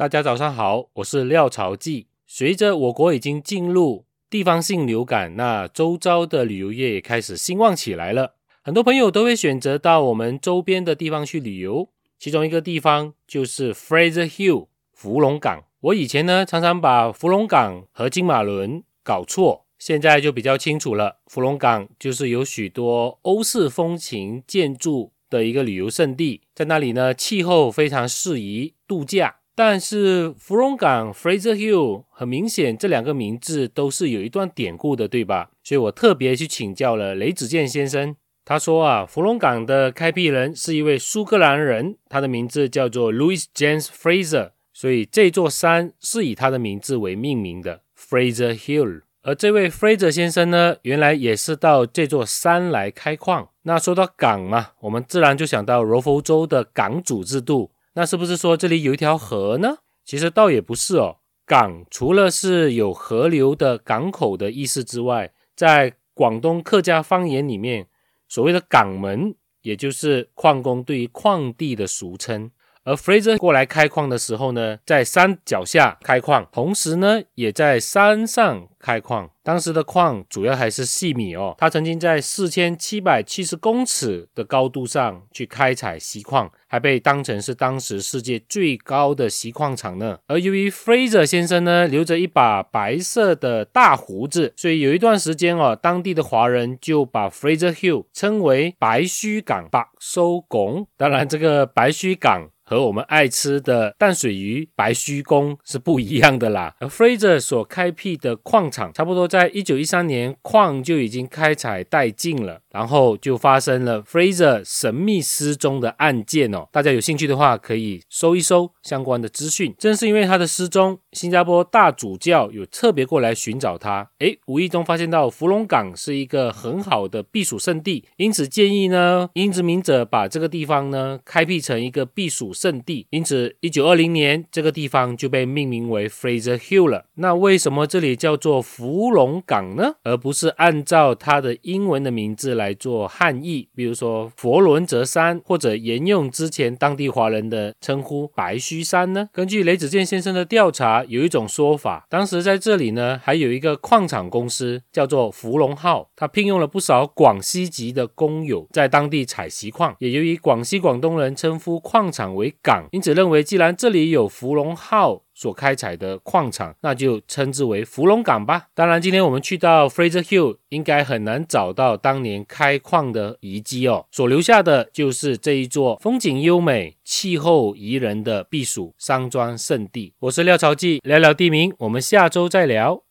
大家早上好，我是廖朝记。随着我国已经进入地方性流感，那周遭的旅游业也开始兴旺起来了。很多朋友都会选择到我们周边的地方去旅游，其中一个地方就是 Fraser Hill 福隆港。我以前呢常常把福隆港和金马伦搞错，现在就比较清楚了。福隆港就是有许多欧式风情建筑的一个旅游胜地，在那里呢气候非常适宜度假。但是芙蓉港 （Fraser Hill） 很明显，这两个名字都是有一段典故的，对吧？所以我特别去请教了雷子健先生。他说啊，芙蓉港的开辟人是一位苏格兰人，他的名字叫做 Louis James Fraser，所以这座山是以他的名字为命名的 Fraser Hill。而这位 Fraser 先生呢，原来也是到这座山来开矿。那说到港嘛，我们自然就想到柔佛州的港主制度。那是不是说这里有一条河呢？其实倒也不是哦。港除了是有河流的港口的意思之外，在广东客家方言里面，所谓的港门，也就是矿工对于矿地的俗称。而 Fraser 过来开矿的时候呢，在山脚下开矿，同时呢，也在山上开矿。当时的矿主要还是细米哦。他曾经在四千七百七十公尺的高度上去开采锡矿，还被当成是当时世界最高的锡矿场呢。而由于 Fraser 先生呢留着一把白色的大胡子，所以有一段时间哦，当地的华人就把 Fraser Hill 称为白须港白收拱。当然，这个白须港。和我们爱吃的淡水鱼白须公是不一样的啦。而 Fraser 所开辟的矿场，差不多在一九一三年矿就已经开采殆尽了，然后就发生了 Fraser 神秘失踪的案件哦。大家有兴趣的话，可以搜一搜相关的资讯。正是因为他的失踪，新加坡大主教有特别过来寻找他，诶，无意中发现到福隆港是一个很好的避暑胜地，因此建议呢，英殖民者把这个地方呢开辟成一个避暑。圣地，因此一九二零年这个地方就被命名为 Fraser Hill 了。那为什么这里叫做福隆港呢？而不是按照它的英文的名字来做汉译，比如说佛伦泽山，或者沿用之前当地华人的称呼白须山呢？根据雷子健先生的调查，有一种说法，当时在这里呢还有一个矿场公司叫做福隆号，他聘用了不少广西籍的工友在当地采锡矿。也由于广西广东人称呼矿场为港，因此认为，既然这里有芙蓉号所开采的矿场，那就称之为芙蓉港吧。当然，今天我们去到 Fraser Hill，应该很难找到当年开矿的遗迹哦，所留下的就是这一座风景优美、气候宜人的避暑山庄圣地。我是廖朝记，聊聊地名，我们下周再聊。